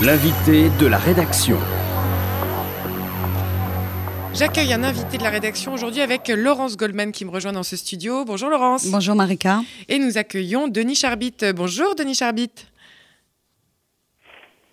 L'invité de la rédaction. J'accueille un invité de la rédaction aujourd'hui avec Laurence Goldman qui me rejoint dans ce studio. Bonjour Laurence. Bonjour Marika. Et nous accueillons Denis Charbit. Bonjour Denis Charbit.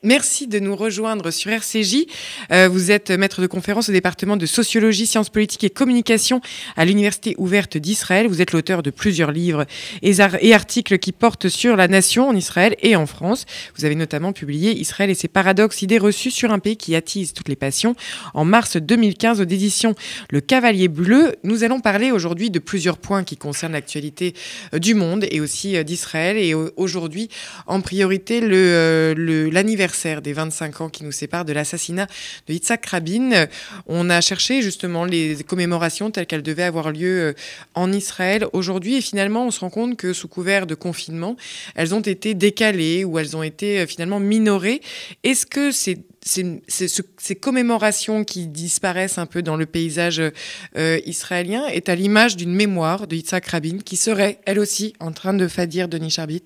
Merci de nous rejoindre sur RCJ. Euh, vous êtes maître de conférence au département de sociologie, sciences politiques et communication à l'Université ouverte d'Israël. Vous êtes l'auteur de plusieurs livres et, articles qui portent sur la nation en Israël et en France. Vous avez notamment publié Israël et ses paradoxes, idées reçues sur un pays qui attise toutes les passions en mars 2015 aux éditions Le Cavalier Bleu. Nous allons parler aujourd'hui de plusieurs points qui concernent l'actualité euh, du monde et aussi euh, d'Israël. Et aujourd'hui, en priorité, l'anniversaire des 25 ans qui nous séparent de l'assassinat de Yitzhak Rabin. On a cherché justement les commémorations telles qu'elles devaient avoir lieu euh, en Israël aujourd'hui et finalement on se rend compte que sous couvert de confinement, elles ont été décalées ou elles ont été euh, finalement minorées. Est-ce que ces, commémorations qui disparaissent un peu dans le paysage euh, israélien est à l'image d'une mémoire de Yitzhak Rabin qui serait elle aussi en train de fadir Denis Charbit?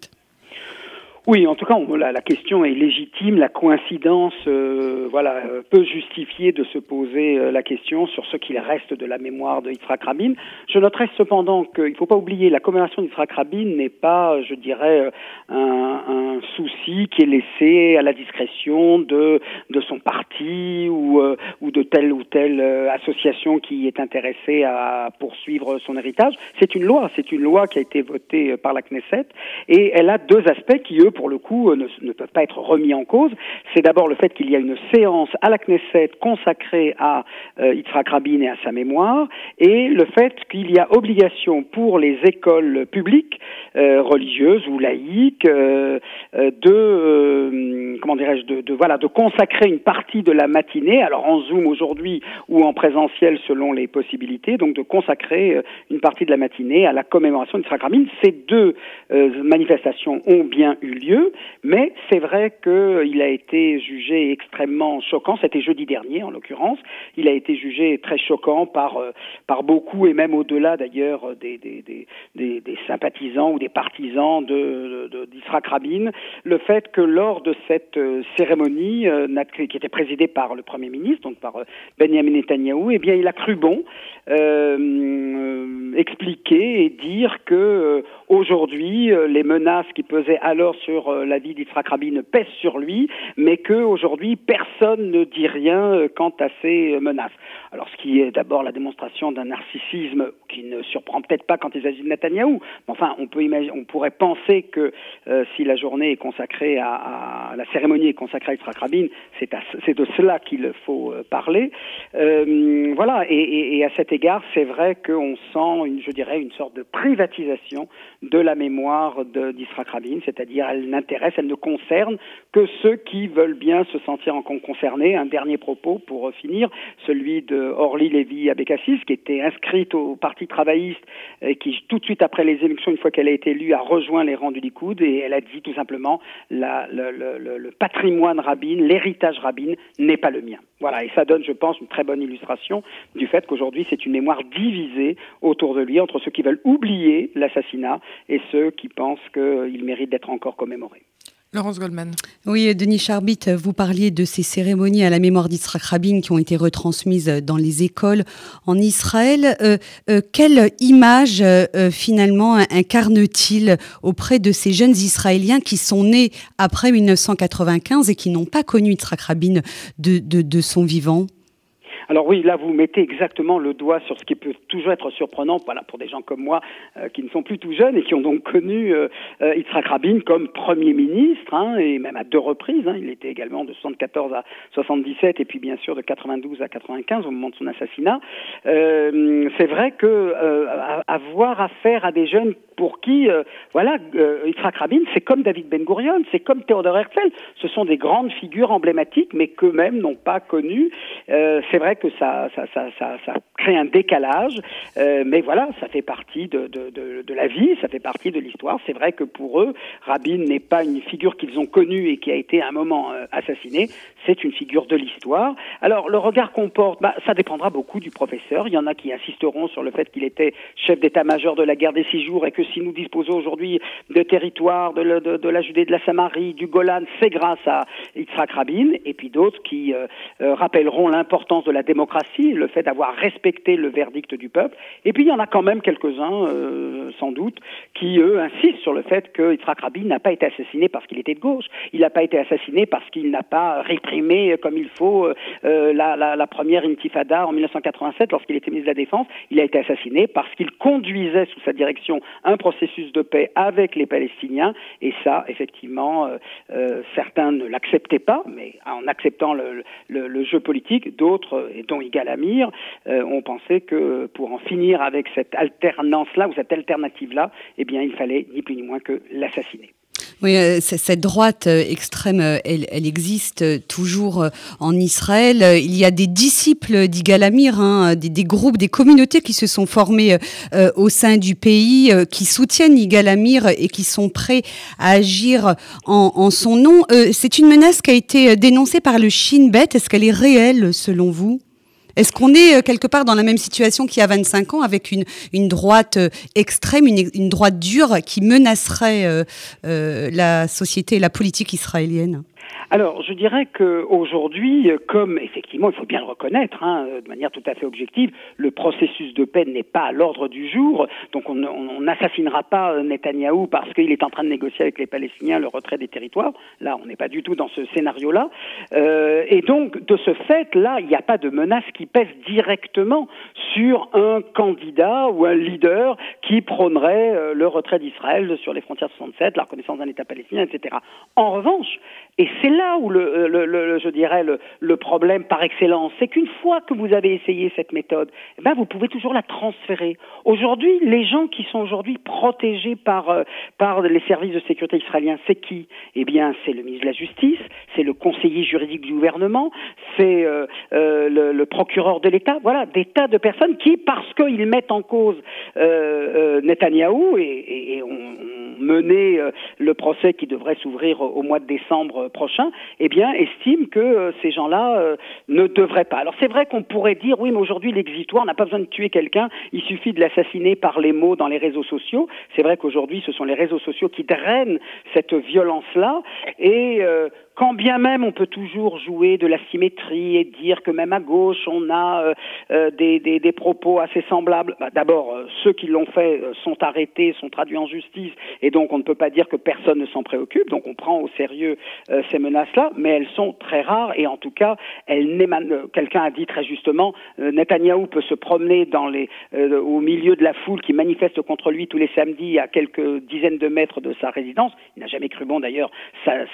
Oui, en tout cas, la, question est légitime. La coïncidence, euh, voilà, euh, peut justifier de se poser euh, la question sur ce qu'il reste de la mémoire de Yitzhak Rabin. Je noterai cependant qu'il ne faut pas oublier la commémoration d'Yitzhak Rabin n'est pas, je dirais, un, un, souci qui est laissé à la discrétion de de son parti ou ou de telle ou telle association qui est intéressée à poursuivre son héritage. C'est une loi, c'est une loi qui a été votée par la Knesset et elle a deux aspects qui eux pour le coup, euh, ne, peuvent pas être remis en cause. C'est d'abord le fait qu'il y a une séance à la Knesset consacrée à euh, Yitzhak Rabin et à sa mémoire, et le fait qu'il y a obligation pour les écoles publiques, euh, religieuses ou laïques, de comment dirais-je, de, de, voilà, de consacrer une partie de la matinée, alors en Zoom aujourd'hui ou en présentiel selon les possibilités, donc de consacrer une partie de la matinée à la commémoration d'Yitzhak Rabin. Ces deux manifestations ont bien eu lieu mais c'est vrai qu'il a été jugé extrêmement choquant. C'était jeudi dernier, en l'occurrence. Il a été jugé très choquant par euh, par beaucoup et même au-delà d'ailleurs des des, des, sympathisants ou des partisans de, de, d'Israël Rabin, le fait que lors de cette euh, cérémonie euh, qui était présidée par le Premier ministre, donc par Benjamin Netanyahu, eh bien, il a cru bon expliquer et dire que aujourd'hui les menaces qui pesaient alors sur euh, la vie d'Yitzhak Rabin pèse sur lui, mais qu'aujourd'hui personne ne dit rien euh, quant à ces euh, menaces. Alors ce qui est d'abord la démonstration d'un narcissisme qui ne surprend peut-être pas quand il s'agit de Netanyahou, mais enfin on peut imaginer, on pourrait penser que si la journée est consacrée à, la cérémonie est consacrée à Yitzhak Rabin, c'est, de cela qu'il faut parler. voilà, et, à cet égard, c'est vrai qu'on sent, je dirais, une sorte de privatisation de la mémoire d'Yitzhak Rabin, c'est-à-dire elle n'intéresse, elle ne concerne que ceux qui veulent bien se sentir en concernés. Un dernier propos pour finir, celui de Orly Lévy Abécassis, qui était inscrite au Parti travailliste et qui, tout de suite après les élections, une fois qu'elle a été élue, a rejoint les rangs du Likoud et elle a dit tout simplement le, patrimoine rabbin, l'héritage rabbin n'est pas le mien. Voilà, et ça donne, je pense, une très bonne illustration du fait qu'aujourd'hui, c'est une mémoire divisée autour de lui entre ceux qui veulent oublier l'assassinat et ceux qui pensent qu'il mérite d'être encore commémoré. Laurence Goldman. Oui, Denis Charbit, vous parliez de ces cérémonies à la mémoire d'Israël Rabin qui ont été retransmises dans les écoles en Israël. Euh, euh, quelle image euh, finalement incarne-t-il auprès de ces jeunes Israéliens qui sont nés après 1995 et qui n'ont pas connu Yitzhak Rabin de, de son vivant? Alors oui, là vous mettez exactement le doigt sur ce qui peut toujours être surprenant, voilà, pour des gens comme moi euh, qui ne sont plus tout jeunes et qui ont donc connu euh, euh Yitzhak Rabin comme premier ministre, hein, et même à deux reprises. Hein, il était également de 74 à 77 et puis bien sûr de 92 à 95 au moment de son assassinat. Euh, c'est vrai que euh, avoir affaire à des jeunes pour qui, voilà, Yitzhak Rabin, c'est comme David Ben Gurion, c'est comme Theodor Herzl. Ce sont des grandes figures emblématiques, mais qu'eux-mêmes n'ont pas connu. c'est vrai que ça, ça, ça, ça, crée un décalage, euh, mais voilà, ça fait partie de, de, de, la vie, ça fait partie de l'histoire. C'est vrai que pour eux, Rabin n'est pas une figure qu'ils ont connue et qui a été à un moment euh, assassinée, c'est une figure de l'histoire. Alors le regard qu'on porte, bah, ça dépendra beaucoup du professeur. Il y en a qui insisteront sur le fait qu'il était chef d'état-major de la guerre des six jours et que si nous disposons aujourd'hui de territoires de, de, la Judée, de la Samarie, du Golan, c'est grâce à Yitzhak Rabin, et puis d'autres qui euh, euh, rappelleront l'importance de la démocratie, le fait d'avoir respecté le verdict du peuple. Et puis il y en a quand même quelques-uns, euh, sans doute, qui eux insistent sur le fait que Yitzhak Rabin n'a pas été assassiné parce qu'il était de gauche, il n'a pas été assassiné parce qu'il n'a pas réprimé comme il faut la, première intifada en 1987 lorsqu'il était ministre de la Défense. Il a été assassiné parce qu'il conduisait sous sa direction un processus de paix avec les Palestiniens et ça, effectivement, euh, euh, certains ne l'acceptaient pas, mais en acceptant le, le, jeu politique, d'autres, dont Igal Amir, euh, ont pensé que pour en finir avec cette alternance-là ou cette alternative-là, eh bien, il fallait ni plus ni moins que l'assassiner. Oui, euh, cette droite euh, extrême, euh, elle, elle, existe toujours en Israël. Il y a des disciples d'Igalamir, hein, des, des, groupes, des communautés qui se sont formés euh, au sein du pays, euh, qui soutiennent Igalamir et qui sont prêts à agir en, en son nom. Euh, C'est une menace qui a été dénoncée par le Shin Bet. Est-ce qu'elle est réelle selon vous? Est-ce qu'on est euh, quelque part dans la même situation qu'il y a 25 ans avec une, droite euh, extrême, une, droite dure qui menacerait euh, la société et la politique israélienne? Alors, je dirais qu'aujourd'hui, comme effectivement, il faut bien le reconnaître, hein, de manière tout à fait objective, le processus de paix n'est pas à l'ordre du jour. Donc, on n'assassinera pas Netanyahou parce qu'il est en train de négocier avec les Palestiniens le retrait des territoires. Là, on n'est pas du tout dans ce scénario-là. Euh, et donc, de ce fait-là, il n'y a pas de menace qui pèse directement sur un candidat ou un leader qui prônerait euh, le retrait d'Israël sur les frontières 67, la reconnaissance d'un État palestinien, etc. En revanche, et c'est là où le, le, je dirais le, problème par excellence, c'est qu'une fois que vous avez essayé cette méthode, eh ben vous pouvez toujours la transférer. Aujourd'hui, les gens qui sont aujourd'hui protégés par euh, les services de sécurité israéliens, c'est qui? Eh bien, c'est le ministre de la Justice, c'est le conseiller juridique du gouvernement, c'est euh, euh, le, procureur de l'État. Voilà, des tas de personnes qui, parce qu'ils mettent en cause euh, Netanyahou et, et, on menait le procès qui devrait s'ouvrir au mois de décembre prochain, eh bien, estime que euh, ces gens-là euh, ne devraient pas. Alors c'est vrai qu'on pourrait dire, oui, mais aujourd'hui l'exitoire n'a pas besoin de tuer quelqu'un, il suffit de l'assassiner par les mots dans les réseaux sociaux. C'est vrai qu'aujourd'hui, ce sont les réseaux sociaux qui drainent cette violence-là, et euh, quand bien même on peut toujours jouer de la symétrie et dire que même à gauche on a euh, euh, des, des, des, propos assez semblables, bah, d'abord euh, ceux qui l'ont fait sont arrêtés, sont traduits en justice et donc on ne peut pas dire que personne ne s'en préoccupe, donc on prend au sérieux ces menaces-là, mais elles sont très rares et en tout cas elles. Quelqu'un a dit très justement, Netanyahou peut se promener dans les, au milieu de la foule qui manifeste contre lui tous les samedis à quelques dizaines de mètres de sa résidence. Il n'a jamais cru bon d'ailleurs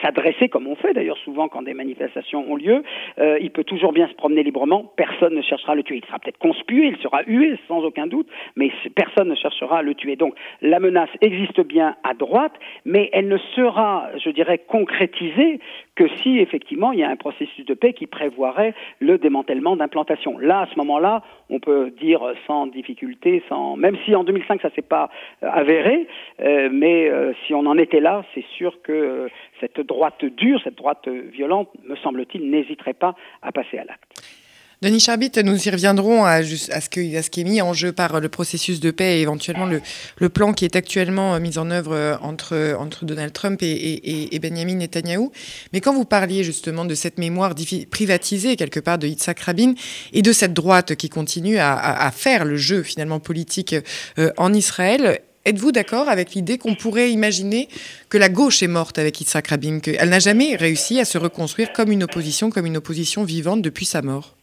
s'adresser comme on fait d'ailleurs souvent quand des manifestations ont lieu, euh, il peut toujours bien se promener librement, personne ne cherchera à le tuer. Il sera peut-être conspué, il sera hué sans aucun doute, mais personne ne cherchera à le tuer. Donc la menace existe bien à droite, mais elle ne sera, je dirais, concrétisée que si effectivement il y a un processus de paix qui prévoirait le démantèlement d'implantations. Là, à ce moment-là, on peut dire sans difficulté, sans même si en 2005 ça s'est pas euh, avéré, euh, mais euh, si on en était là, c'est sûr que euh, cette droite dure, cette droite violente, me semble-t-il, n'hésiterait pas à passer à l'acte. Denis Charbit, nous y reviendrons à, ce qui est mis en jeu par le processus de paix et éventuellement le, plan qui est actuellement mis en œuvre entre, entre Donald Trump et, Benjamin Netanyahou. Mais quand vous parliez justement de cette mémoire privatisée quelque part de Yitzhak Rabin et de cette droite qui continue à, à, faire le jeu finalement politique euh, en Israël, Êtes-vous d'accord avec l'idée qu'on pourrait imaginer que la gauche est morte avec Yitzhak Rabin, qu'elle n'a jamais réussi à se reconstruire comme une opposition, comme une opposition vivante depuis sa mort?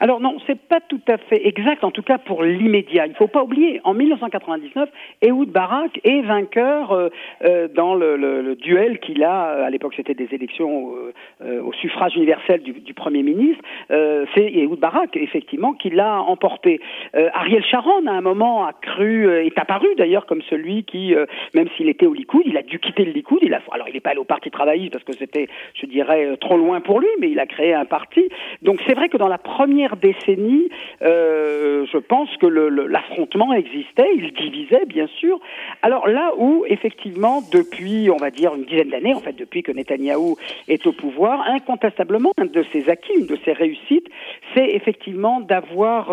Alors non, c'est pas tout à fait exact, en tout cas pour l'immédiat. Il ne faut pas oublier, en 1999, Ehud Barak est vainqueur euh, euh, dans le, le, le duel qu'il a, à l'époque c'était des élections euh, au suffrage universel du, du Premier ministre, euh, c'est Ehud Barak, effectivement, qui l'a emporté. Euh, Ariel Sharon, à un moment, a cru, est apparu d'ailleurs comme celui qui, même s'il était au Likoud, il a dû quitter le Likoud, il a, alors il n'est pas allé au Parti travailliste parce que c'était, je dirais, trop loin pour lui, mais il a créé un parti. Donc c'est vrai que dans la première décennie, je pense que l'affrontement existait, il divisait bien sûr. Alors là où effectivement depuis, on va dire une dizaine d'années, en fait depuis que Netanyahou est au pouvoir, incontestablement un de ses acquis, une de ses réussites, c'est effectivement d'avoir,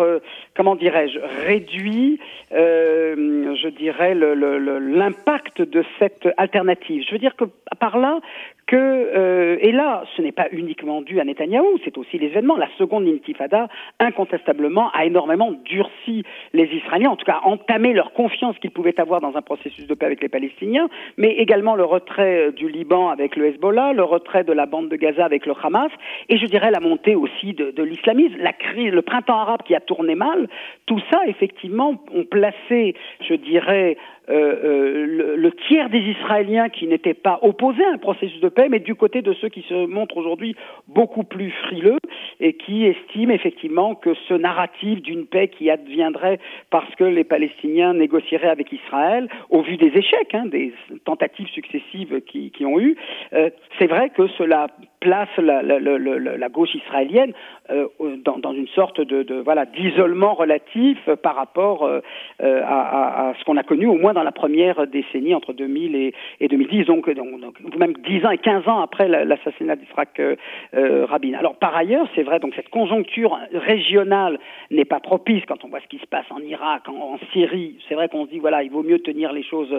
comment dirais-je, réduit, je dirais, l'impact de cette alternative. Je veux dire que par là, que, euh, et là, ce n'est pas uniquement dû à Netanyahou, c'est aussi l'événement. La seconde intifada, incontestablement, a énormément durci les Israéliens, en tout cas entamé leur confiance qu'ils pouvaient avoir dans un processus de paix avec les Palestiniens, mais également le retrait euh, du Liban avec le Hezbollah, le retrait de la bande de Gaza avec le Hamas, et je dirais la montée aussi de, de l'islamisme, la crise, le printemps arabe qui a tourné mal. Tout ça, effectivement, ont placé, je dirais, euh, euh, le, le, tiers des Israéliens qui n'étaient pas opposés à un processus de paix, mais du côté de ceux qui se montrent aujourd'hui beaucoup plus frileux et qui estiment effectivement que ce narratif d'une paix qui adviendrait parce que les Palestiniens négocieraient avec Israël, au vu des échecs, hein, des tentatives successives qui, qui ont eu, euh, c'est vrai que cela place la, gauche israélienne euh, dans, une sorte de, voilà d'isolement relatif par rapport euh, à, ce qu'on a connu au moins dans la première décennie entre 2000 et, et 2010 donc, même 10 ans et 15 ans après l'assassinat d'Israël euh, Rabin. Alors par ailleurs c'est vrai donc cette conjoncture régionale n'est pas propice quand on voit ce qui se passe en Irak, en, Syrie. C'est vrai qu'on se dit voilà il vaut mieux tenir les choses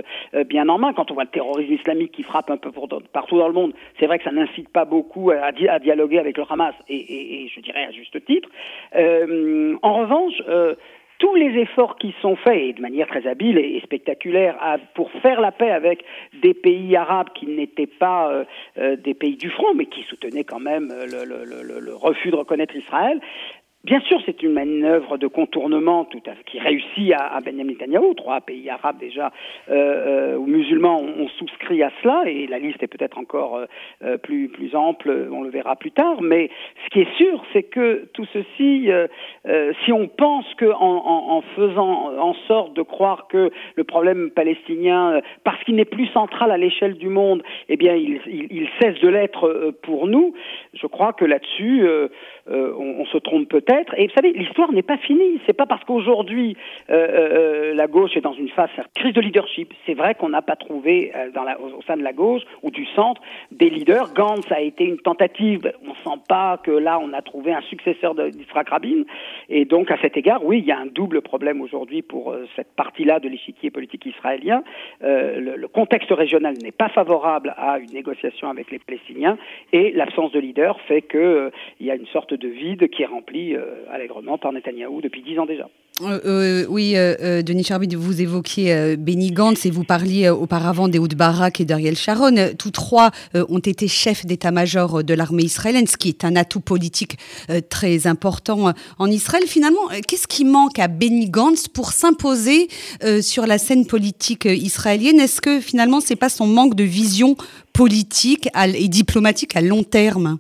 bien en main quand on voit le terrorisme islamique qui frappe un peu partout dans le monde. C'est vrai que ça n'incite pas beaucoup à, dialoguer avec le Hamas, et, je dirais à juste titre. Euh, en revanche, euh, tous les efforts qui sont faits, et de manière très habile et, spectaculaire, pour faire la paix avec des pays arabes qui n'étaient pas euh, des pays du front, mais qui soutenaient quand même le refus de reconnaître Israël, Bien sûr, c'est une manœuvre de contournement tout à, qui réussit à, à Benjamin. Trois pays arabes déjà euh, euh, ou musulmans ont, souscrit à cela, et la liste est peut-être encore euh, euh plus plus ample. On le verra plus tard. Mais ce qui est sûr, c'est que tout ceci, si on pense que en, faisant en sorte de croire que le problème palestinien, parce qu'il n'est plus central à l'échelle du monde, eh bien, il, cesse de l'être pour nous. Je crois que là-dessus, on se trompe peut-être et vous savez, l'histoire n'est pas finie. C'est pas parce qu'aujourd'hui euh, euh, la gauche est dans une phase de crise de leadership. C'est vrai qu'on n'a pas trouvé euh, au sein de la gauche ou du centre des leaders. Gantz a été une tentative. On sent pas que là on a trouvé un successeur d'Israël Rabin. Et donc à cet égard, oui, il y a un double problème aujourd'hui pour euh, cette partie-là de l'échiquier politique israélien. Euh, le, le, contexte régional n'est pas favorable à une négociation avec les Palestiniens et l'absence de leader fait qu'il euh, y a une sorte de vide qui est rempli euh, allègrement par Netanyahou depuis dix ans déjà. Euh, euh, oui, euh, euh Denis Charbit, vous évoquiez euh, Benny Gantz et vous parliez auparavant des Barak et d'Ariel Sharon. Tous trois ont été chefs d'état-major de l'armée israélienne, ce qui est un atout politique très important en Israël. Finalement, qu'est-ce qui manque à Benny Gantz pour s'imposer sur la scène politique israélienne? Est-ce que finalement, c'est pas son manque de vision politique et diplomatique à long terme?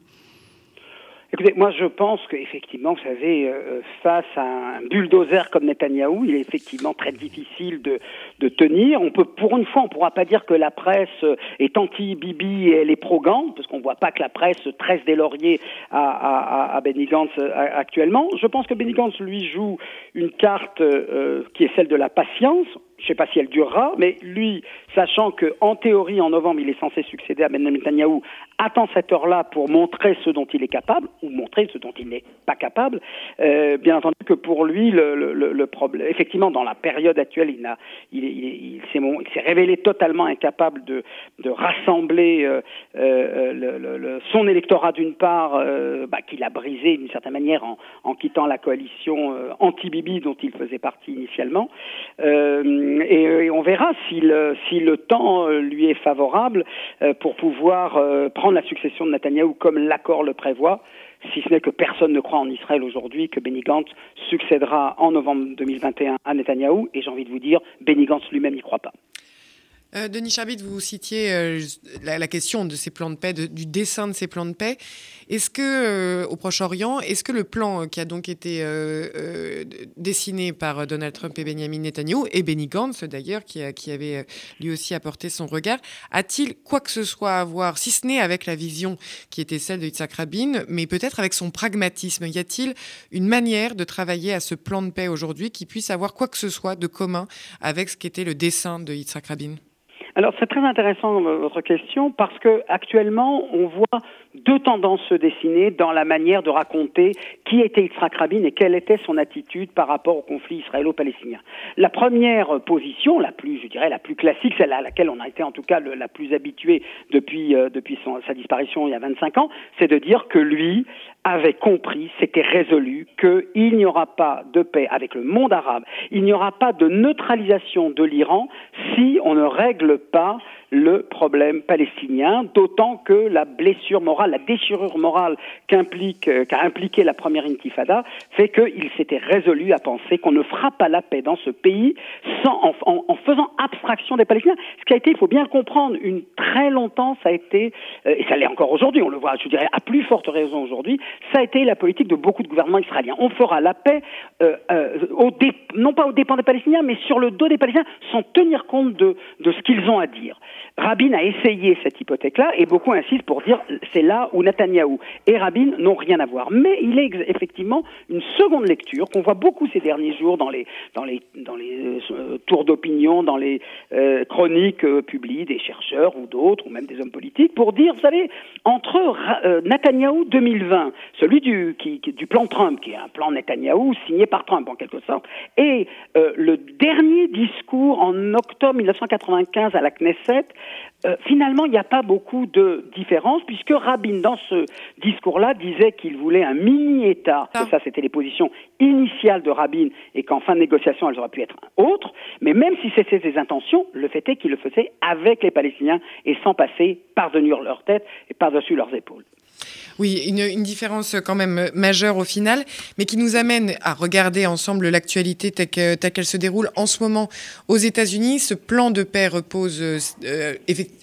Écoutez, moi je pense qu'effectivement, vous savez, euh, face à un bulldozer comme Netanyahou, il est effectivement très difficile de, de tenir. On peut, pour une fois, on ne pourra pas dire que la presse est anti-Bibi et elle est pro-Gantz, parce qu'on ne voit pas que la presse tresse des lauriers à, à, à Benny Gantz euh, actuellement. Je pense que Benny Gantz, lui, joue une carte euh, qui est celle de la patience je ne sais pas si elle durera, mais lui, sachant que en théorie, en novembre, il est censé succéder à Benjamin Netanyahu, attend cette heure-là pour montrer ce dont il est capable, ou montrer ce dont il n'est pas capable. Euh, bien entendu que pour lui, le, le, le, problème, effectivement, dans la période actuelle, il, il, il, il s'est révélé totalement incapable de, de rassembler euh, euh, le, son électorat d'une part, euh, bah, qu'il a brisé d'une certaine manière en, en, quittant la coalition euh, anti-Bibi dont il faisait partie initialement. Euh, et, et, on verra si le, temps euh, lui est favorable euh, pour pouvoir euh, prendre la succession de Netanyahou comme l'accord le prévoit, si ce n'est que personne ne croit en Israël aujourd'hui que Benny Gantz succédera en novembre 2021 à Netanyahou, et j'ai envie de vous dire, Benny Gantz lui-même n'y croit pas. Euh, Denis Charbit, vous citiez euh, la, question de ces plans de paix, du dessin de ces plans de paix. Est-ce que, euh, au Proche-Orient, est-ce que le plan qui a donc été dessiné par Donald Trump et Benjamin Netanyahu, et Benny Gantz d'ailleurs, qui, qui, avait lui aussi apporté son regard, a-t-il quoi que ce soit à voir, si ce n'est avec la vision qui était celle de Yitzhak Rabin, mais peut-être avec son pragmatisme? Y a-t-il une manière de travailler à ce plan de paix aujourd'hui qui puisse avoir quoi que ce soit de commun avec ce qu'était le dessin de Yitzhak Rabin? Alors c'est très intéressant votre question parce que actuellement on voit deux tendances se dessiner dans la manière de raconter qui était Yitzhak Rabin et quelle était son attitude par rapport au conflit israélo-palestinien. La première position, la plus, je dirais, la plus classique, celle à laquelle on a été en tout cas la plus habitué depuis, euh, depuis sa disparition il y a 25 ans, c'est de dire que lui avait compris, c'était résolu, qu'il n'y aura pas de paix avec le monde arabe, il n'y aura pas de neutralisation de l'Iran si on ne règle pas le problème palestinien, d'autant que la blessure morale, la déchirure morale euh, qu'a impliqué la première intifada fait qu'il s'était résolu à penser qu'on ne fera pas la paix dans ce pays sans, en, faisant abstraction des Palestiniens. Ce qui a été, il faut bien le comprendre, une très longtemps, ça a été, euh, et ça l'est encore aujourd'hui, on le voit, je dirais, à plus forte raison aujourd'hui, ça a été la politique de beaucoup de gouvernements israéliens. On fera la paix, euh, non pas aux dépens des Palestiniens, mais sur le dos des Palestiniens, sans tenir compte de ce qu'ils ont à dire. Rabin a essayé cette hypothèque-là et beaucoup insistent pour dire c'est là où Netanyahou et Rabin n'ont rien à voir. Mais il est effectivement une seconde lecture qu'on voit beaucoup ces derniers jours dans les dans les dans les euh, tours d'opinion, dans les euh, chroniques euh, publiées des chercheurs ou d'autres ou même des hommes politiques pour dire vous savez entre Netanyahou 2020, celui du qui, du plan Trump qui est un plan Netanyahou signé par Trump en quelque sorte et le dernier discours en octobre 1995 à la Knesset euh, finalement, il n'y a pas beaucoup de différence, puisque Rabin, dans ce discours-là, disait qu'il voulait un mini-État. Ah. Ça, c'était les positions initiales de Rabin, et qu'en fin de négociation, elles auraient pu être autres. Mais même si c'était ses intentions, le fait est qu'il le faisait avec les Palestiniens et sans passer par-dessus leur tête et par-dessus leurs épaules. Oui, une, différence quand même majeure au final, mais qui nous amène à regarder ensemble l'actualité telle qu'elle se déroule en ce moment aux États-Unis. Ce plan de paix repose euh,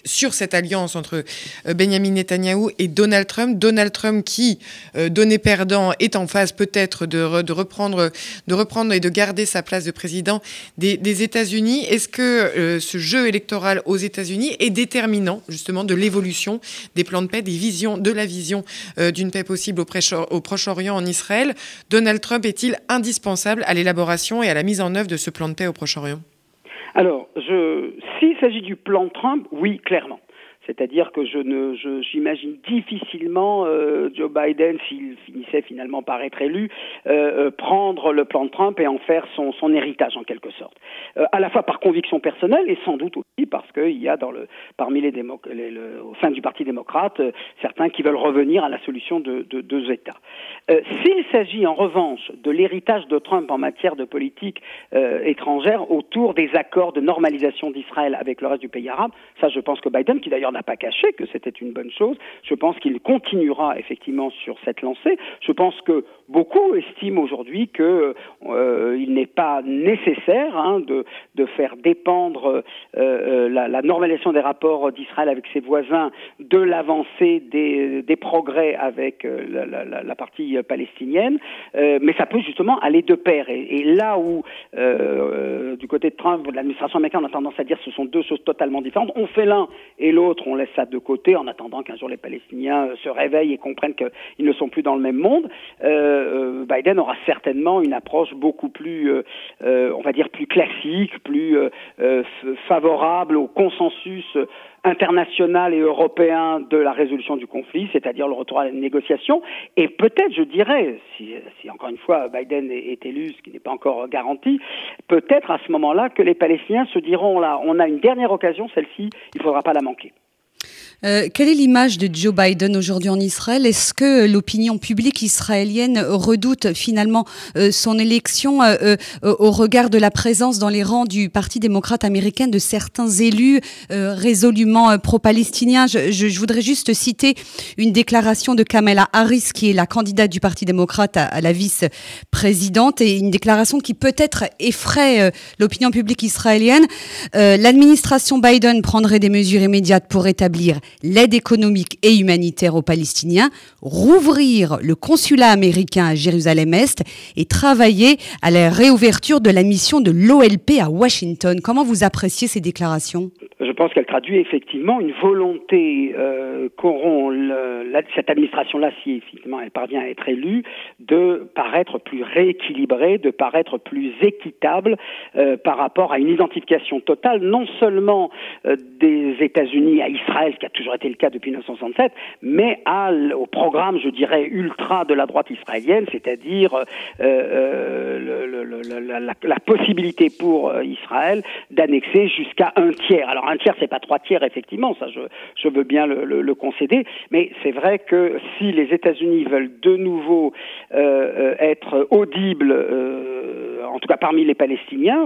sur cette alliance entre euh, Benjamin Netanyahu et Donald Trump. Donald Trump qui, euh, donné perdant, est en phase peut-être de, reprendre, de reprendre et de garder sa place de président des, États-Unis. Est-ce que ce jeu électoral aux États-Unis est déterminant justement de l'évolution des plans de paix, des visions, de la vision euh, d'une paix possible au, Proche-Orient en Israël. Donald Trump est-il indispensable à l'élaboration et à la mise en œuvre de ce plan de paix au Proche-Orient? Alors, s'il s'agit du plan Trump, oui, clairement. C'est-à-dire que je ne, j'imagine difficilement euh, Joe Biden, s'il finissait finalement par être élu, euh, euh, prendre le plan de Trump et en faire son, héritage en quelque sorte. à la fois par conviction personnelle et sans doute aussi parce qu'il y a parmi les, les le, au sein du Parti démocrate certains qui veulent revenir à la solution de, de deux États. s'il s'agit en revanche de l'héritage de Trump en matière de politique étrangère autour des accords de normalisation d'Israël avec le reste du pays arabe, ça je pense que Biden, qui d'ailleurs n'a pas caché que c'était une bonne chose. Je pense qu'il continuera effectivement sur cette lancée. Je pense que beaucoup estiment aujourd'hui qu'il euh, n'est pas nécessaire hein, de, de, faire dépendre euh, euh, la, normalisation des rapports d'Israël avec ses voisins de l'avancée des, progrès avec la, partie palestinienne, mais ça peut justement aller de pair. Et, et là où, du côté de Trump, l'administration américaine a tendance à dire que ce sont deux choses totalement différentes, on fait l'un et l'autre on laisse ça de côté en attendant qu'un jour les Palestiniens euh, se réveillent et comprennent qu'ils ne sont plus dans le même monde. Euh, euh, Biden aura certainement une approche beaucoup plus, on va dire, plus classique, plus favorable au consensus international et européen de la résolution du conflit, c'est-à-dire le retour à la négociation. Et peut-être, je dirais, si, encore une fois Biden est, élu, ce qui n'est pas encore garanti, peut-être à ce moment-là que les Palestiniens se diront là, on a une dernière occasion, celle-ci, il ne faudra pas la manquer. Euh, quelle est l'image de Joe Biden aujourd'hui en Israël? Est-ce que l'opinion publique israélienne redoute finalement euh, son élection euh, au regard de la présence dans les rangs du Parti démocrate américain de certains élus résolument pro-palestiniens? Je, je, voudrais juste citer une déclaration de Kamala Harris, qui est la candidate du Parti démocrate à, à la vice-présidente, et une déclaration qui peut-être effraie l'opinion publique israélienne. L'administration Biden prendrait des mesures immédiates pour établir l'aide économique et humanitaire aux Palestiniens, rouvrir le consulat américain à Jérusalem-Est et travailler à la réouverture de la mission de l'OLP à Washington. Comment vous appréciez ces déclarations? Je pense qu'elle traduit effectivement une volonté euh, qu'auront cette administration-là, si effectivement elle parvient à être élue, de paraître plus rééquilibrée, de paraître plus équitable euh, par rapport à une identification totale, non seulement euh, des États-Unis à Israël, qui a toujours été le cas depuis 1967, mais au programme, je dirais, ultra de la droite israélienne, c'est-à-dire euh, euh, la, possibilité pour euh, Israël d'annexer jusqu'à un tiers. Alors un tiers, c'est pas trois tiers, effectivement, ça je, veux bien le, le concéder, mais c'est vrai que si les États-Unis veulent de nouveau être audibles, en tout cas parmi les Palestiniens,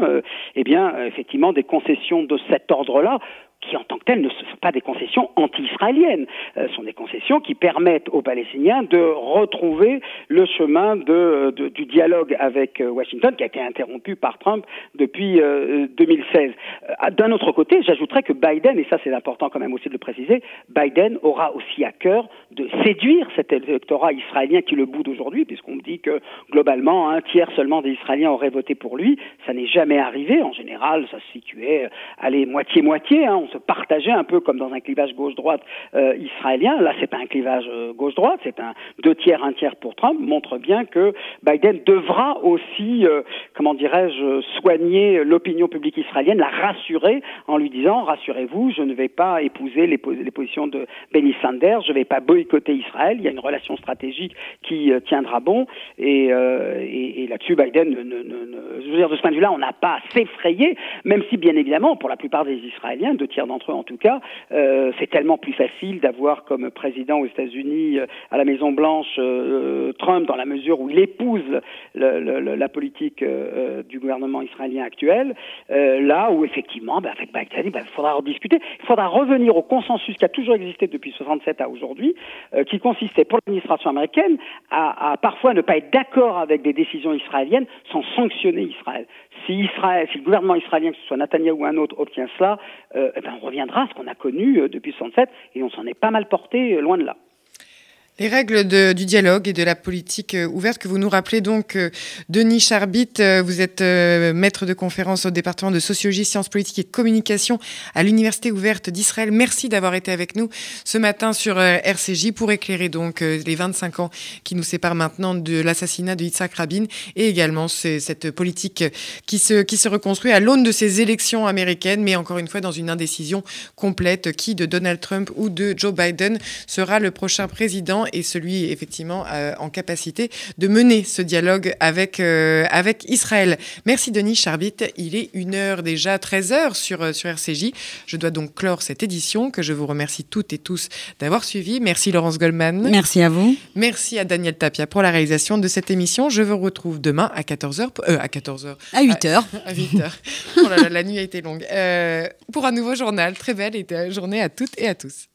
eh bien, effectivement, des concessions de cet ordre-là qui en tant que telles ne sont pas des concessions anti-israéliennes, euh, sont des concessions qui permettent aux Palestiniens de retrouver le chemin de, du dialogue avec euh, Washington qui a été interrompu par Trump depuis 2016. Euh, d'un autre côté, j'ajouterais que Biden, et ça c'est important quand même aussi de le préciser, Biden aura aussi à cœur de séduire cet électorat israélien qui le boude aujourd'hui, puisqu'on me dit que globalement un tiers seulement des Israéliens auraient voté pour lui. Ça n'est jamais arrivé. En général, ça se situait, allez, moitié-moitié. Hein, se partageait un peu comme dans un clivage gauche-droite euh, israélien. Là, c'est pas un clivage euh, gauche-droite, c'est un deux tiers, un tiers pour Trump. Montre bien que Biden devra aussi, euh, comment dirais-je, soigner l'opinion publique israélienne, la rassurer en lui disant rassurez-vous, je ne vais pas épouser les, positions de Benny Sanders, je ne vais pas boycotter Israël. Il y a une relation stratégique qui tiendra bon. Et, là-dessus, Biden, je veux dire, de ce point de vue-là, on n'a pas à s'effrayer, même si, bien évidemment, pour la plupart des Israéliens, de d'entre eux en tout cas, euh, c'est tellement plus facile d'avoir comme président aux États-Unis, euh, à la Maison Blanche, euh, Trump dans la mesure où il épouse la politique du gouvernement israélien actuel, là où effectivement, ben, avec ben, il faudra rediscuter, il faudra revenir au consensus qui a toujours existé depuis 67 à aujourd'hui, qui consistait pour l'administration américaine à, parfois ne pas être d'accord avec des décisions israéliennes sans sanctionner Israël. Si Israël, si le gouvernement israélien, que ce soit Netanyahu ou un autre, obtient cela, euh, eh ben on reviendra à ce qu'on a connu euh, depuis 67 et on s'en est pas mal porté euh, loin de là. Les règles du dialogue et de la politique euh, ouverte que vous nous rappelez donc, euh, Denis Charbit, euh, vous êtes maître de conférence au département de sociologie, sciences politiques et communication à l'Université ouverte d'Israël. Merci d'avoir été avec nous ce matin sur RCJ pour éclairer donc les 25 ans qui nous séparent maintenant de l'assassinat de Yitzhak Rabin et également cette politique qui se, qui se reconstruit à l'aune de ces élections américaines, mais encore une fois dans une indécision complète qui de Donald Trump ou de Joe Biden sera le prochain président et celui effectivement euh, en capacité de mener ce dialogue avec, euh, avec Israël. Merci Denis Charbit. Il est une heure déjà, 13 heures sur, euh, sur RCJ. Je dois donc clore cette édition que je vous remercie toutes et tous d'avoir suivi. Merci Laurence Goldman. Merci à vous. Merci à Daniel Tapia pour la réalisation de cette émission. Je vous retrouve demain à 14h. à 14h. À 8h. À, 8h. oh là là, la nuit a été longue. pour un nouveau journal. Très belle journée à toutes et à tous.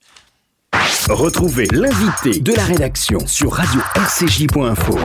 Retrouvez l'invité de la rédaction sur radio-rcj.info.